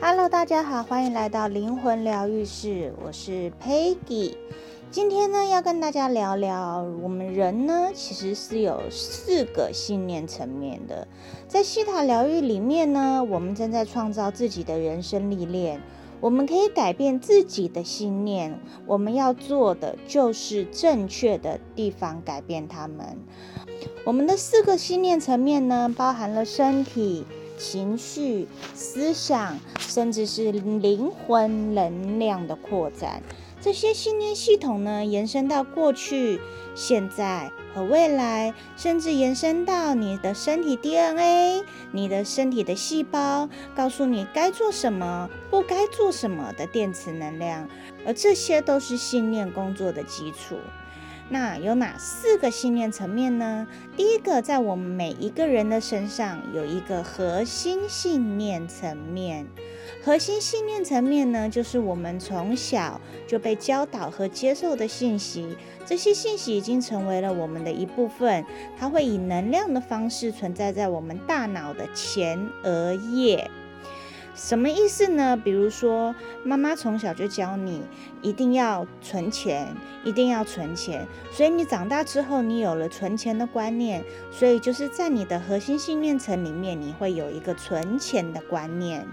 Hello，大家好，欢迎来到灵魂疗愈室，我是 Peggy。今天呢，要跟大家聊聊，我们人呢，其实是有四个信念层面的。在希塔疗愈里面呢，我们正在创造自己的人生历练，我们可以改变自己的信念。我们要做的就是正确的地方改变他们。我们的四个信念层面呢，包含了身体。情绪、思想，甚至是灵魂能量的扩展，这些信念系统呢，延伸到过去、现在和未来，甚至延伸到你的身体 DNA、你的身体的细胞，告诉你该做什么、不该做什么的电磁能量，而这些都是信念工作的基础。那有哪四个信念层面呢？第一个，在我们每一个人的身上有一个核心信念层面。核心信念层面呢，就是我们从小就被教导和接受的信息。这些信息已经成为了我们的一部分，它会以能量的方式存在在我们大脑的前额叶。什么意思呢？比如说，妈妈从小就教你一定要存钱，一定要存钱，所以你长大之后，你有了存钱的观念，所以就是在你的核心信念层里面，你会有一个存钱的观念。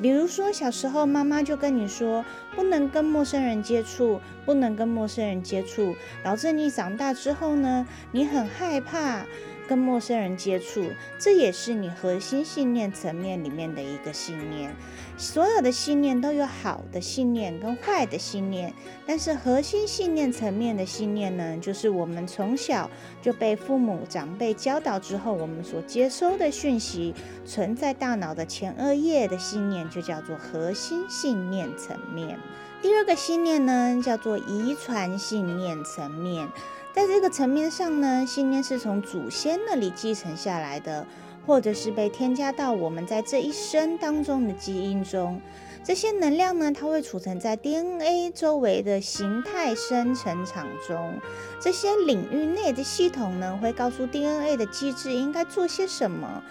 比如说，小时候妈妈就跟你说，不能跟陌生人接触，不能跟陌生人接触，导致你长大之后呢，你很害怕。跟陌生人接触，这也是你核心信念层面里面的一个信念。所有的信念都有好的信念跟坏的信念，但是核心信念层面的信念呢，就是我们从小就被父母长辈教导之后，我们所接收的讯息，存在大脑的前额叶的信念，就叫做核心信念层面。第二个信念呢，叫做遗传信念层面。在这个层面上呢，信念是从祖先那里继承下来的，或者是被添加到我们在这一生当中的基因中。这些能量呢，它会储存在 DNA 周围的形态生成场中。这些领域内的系统呢，会告诉 DNA 的机制应该做些什么。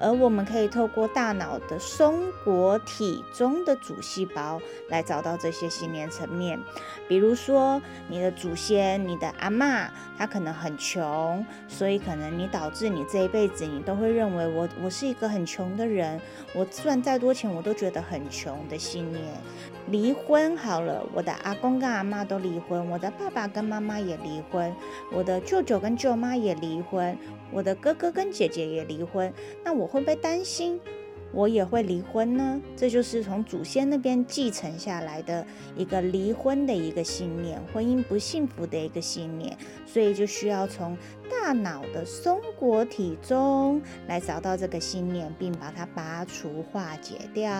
而我们可以透过大脑的松果体中的主细胞来找到这些信念层面，比如说你的祖先、你的阿嬷，她可能很穷，所以可能你导致你这一辈子你都会认为我我是一个很穷的人，我赚再多钱我都觉得很穷的信念。离婚好了，我的阿公跟阿嬷都离婚，我的爸爸跟妈妈也离婚，我的舅舅跟舅妈也离婚，我的哥哥跟姐姐也离婚，那我会不会担心我也会离婚呢？这就是从祖先那边继承下来的一个离婚的一个信念，婚姻不幸福的一个信念，所以就需要从大脑的松果体中来找到这个信念，并把它拔除化解掉。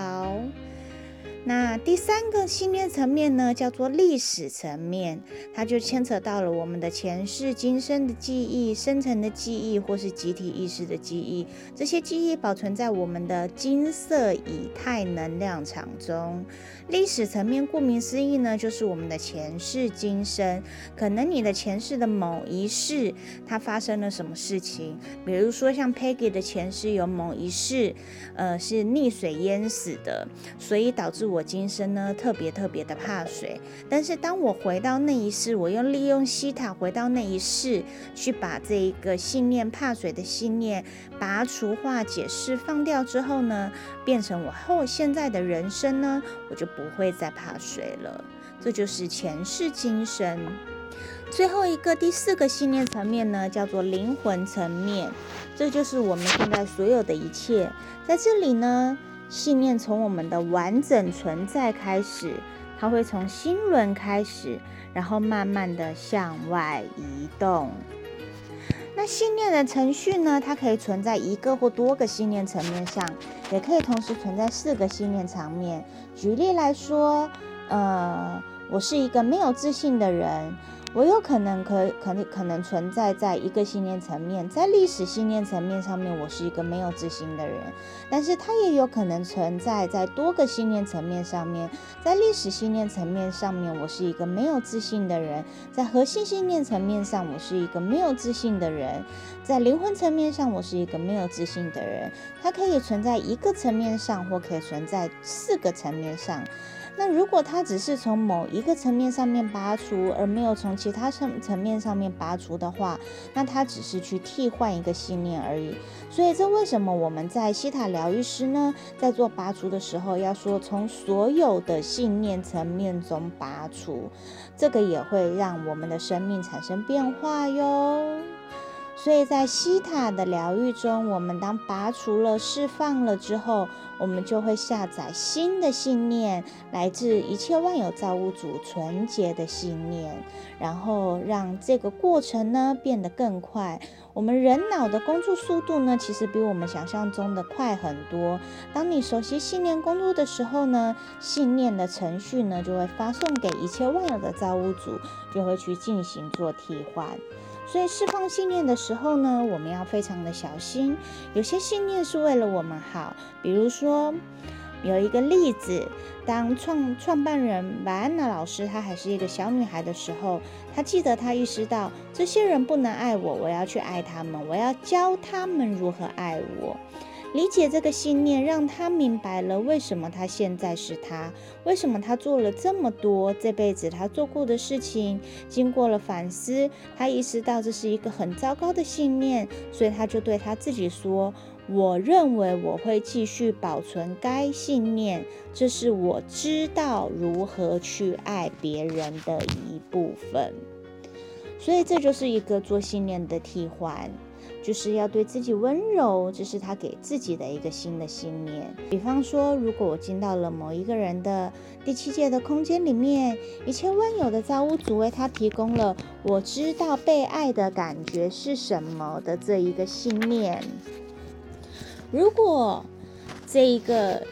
那第三个信念层面呢，叫做历史层面，它就牵扯到了我们的前世今生的记忆、深层的记忆，或是集体意识的记忆。这些记忆保存在我们的金色以太能量场中。历史层面顾名思义呢，就是我们的前世今生。可能你的前世的某一世，它发生了什么事情？比如说像 Peggy 的前世有某一世，呃，是溺水淹死的，所以导致。我今生呢，特别特别的怕水，但是当我回到那一世，我又利用西塔回到那一世，去把这一个信念怕水的信念拔除、化解、释放掉之后呢，变成我后现在的人生呢，我就不会再怕水了。这就是前世今生。最后一个第四个信念层面呢，叫做灵魂层面，这就是我们现在所有的一切，在这里呢。信念从我们的完整存在开始，它会从心轮开始，然后慢慢的向外移动。那信念的程序呢？它可以存在一个或多个信念层面上，也可以同时存在四个信念层面。举例来说，呃，我是一个没有自信的人，我有可能可可能可能存在在一个信念层面，在历史信念层面上面，我是一个没有自信的人，但是它也有可能存在在多个信念层面上面，在历史信念层面上面，我是一个没有自信的人，在核心信念层面上，我是一个没有自信的人，在灵魂层面上，我是一个没有自信的人，它可以存在一个层面上，或可以存在四个层面上。那如果它只是从某一个层面上面拔除，而没有从其他层层面上面拔除的话，那它只是去替换一个信念而已。所以这为什么我们在西塔疗愈师呢，在做拔除的时候要说从所有的信念层面中拔除，这个也会让我们的生命产生变化哟。所以在西塔的疗愈中，我们当拔除了、释放了之后，我们就会下载新的信念，来自一切万有造物主纯洁的信念，然后让这个过程呢变得更快。我们人脑的工作速度呢，其实比我们想象中的快很多。当你熟悉信念工作的时候呢，信念的程序呢就会发送给一切万有的造物主，就会去进行做替换。所以释放信念的时候呢，我们要非常的小心。有些信念是为了我们好，比如说有一个例子，当创创办人马安娜老师她还是一个小女孩的时候，她记得她意识到这些人不能爱我，我要去爱他们，我要教他们如何爱我。理解这个信念，让他明白了为什么他现在是他，为什么他做了这么多这辈子他做过的事情。经过了反思，他意识到这是一个很糟糕的信念，所以他就对他自己说：“我认为我会继续保存该信念，这是我知道如何去爱别人的一部分。”所以这就是一个做信念的替换。就是要对自己温柔，这是他给自己的一个新的信念。比方说，如果我进到了某一个人的第七界的空间里面，一切万有的造物主为他提供了我知道被爱的感觉是什么的这一个信念。如果这一个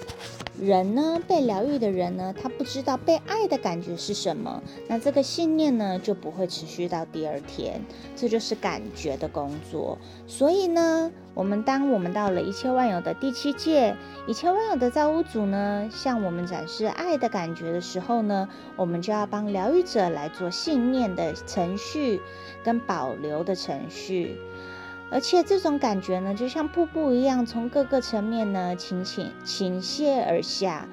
人呢，被疗愈的人呢，他不知道被爱的感觉是什么，那这个信念呢就不会持续到第二天。这就是感觉的工作。所以呢，我们当我们到了一切万有的第七界，一切万有的造物主呢，向我们展示爱的感觉的时候呢，我们就要帮疗愈者来做信念的程序跟保留的程序。而且这种感觉呢，就像瀑布一样，从各个层面呢倾倾倾泻而下，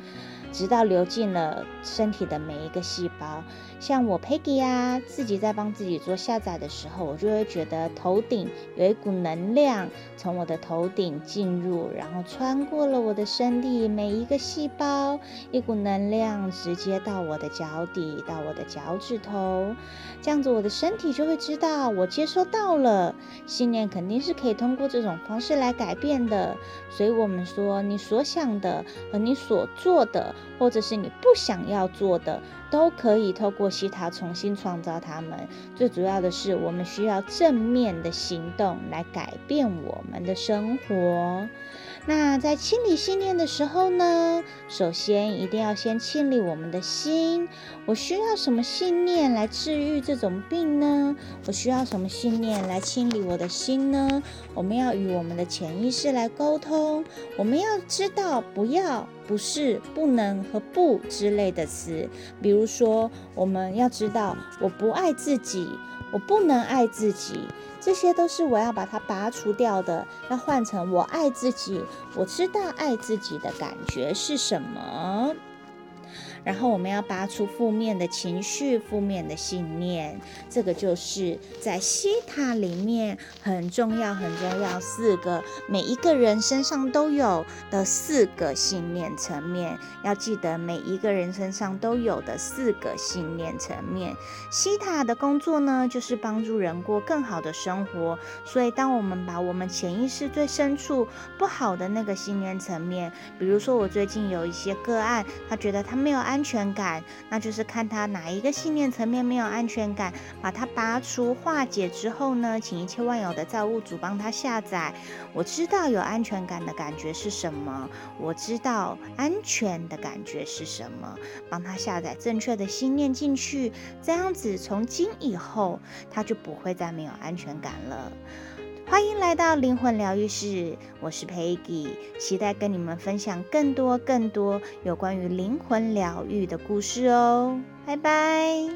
直到流进了身体的每一个细胞。像我 Peggy 啊，自己在帮自己做下载的时候，我就会觉得头顶有一股能量从我的头顶进入，然后穿过了我的身体每一个细胞，一股能量直接到我的脚底，到我的脚趾头，这样子我的身体就会知道我接收到了。信念肯定是可以通过这种方式来改变的，所以我们说你所想的和你所做的，或者是你不想要做的。都可以透过西塔重新创造它们。最主要的是，我们需要正面的行动来改变我们的生活。那在清理信念的时候呢，首先一定要先清理我们的心。我需要什么信念来治愈这种病呢？我需要什么信念来清理我的心呢？我们要与我们的潜意识来沟通。我们要知道不要、不是、不能和不之类的词。比如说，我们要知道我不爱自己。我不能爱自己，这些都是我要把它拔除掉的，要换成我爱自己。我知道爱自己的感觉是什么。然后我们要拔出负面的情绪、负面的信念，这个就是在西塔里面很重要、很重要四个每一个人身上都有的四个信念层面。要记得每一个人身上都有的四个信念层面。西塔的工作呢，就是帮助人过更好的生活。所以，当我们把我们潜意识最深处不好的那个信念层面，比如说我最近有一些个案，他觉得他。没有爱安全感，那就是看他哪一个信念层面没有安全感，把它拔除化解之后呢，请一切万有的造物主帮他下载。我知道有安全感的感觉是什么，我知道安全的感觉是什么，帮他下载正确的信念进去，这样子从今以后他就不会再没有安全感了。欢迎来到灵魂疗愈室，我是 Peggy，期待跟你们分享更多更多有关于灵魂疗愈的故事哦，拜拜。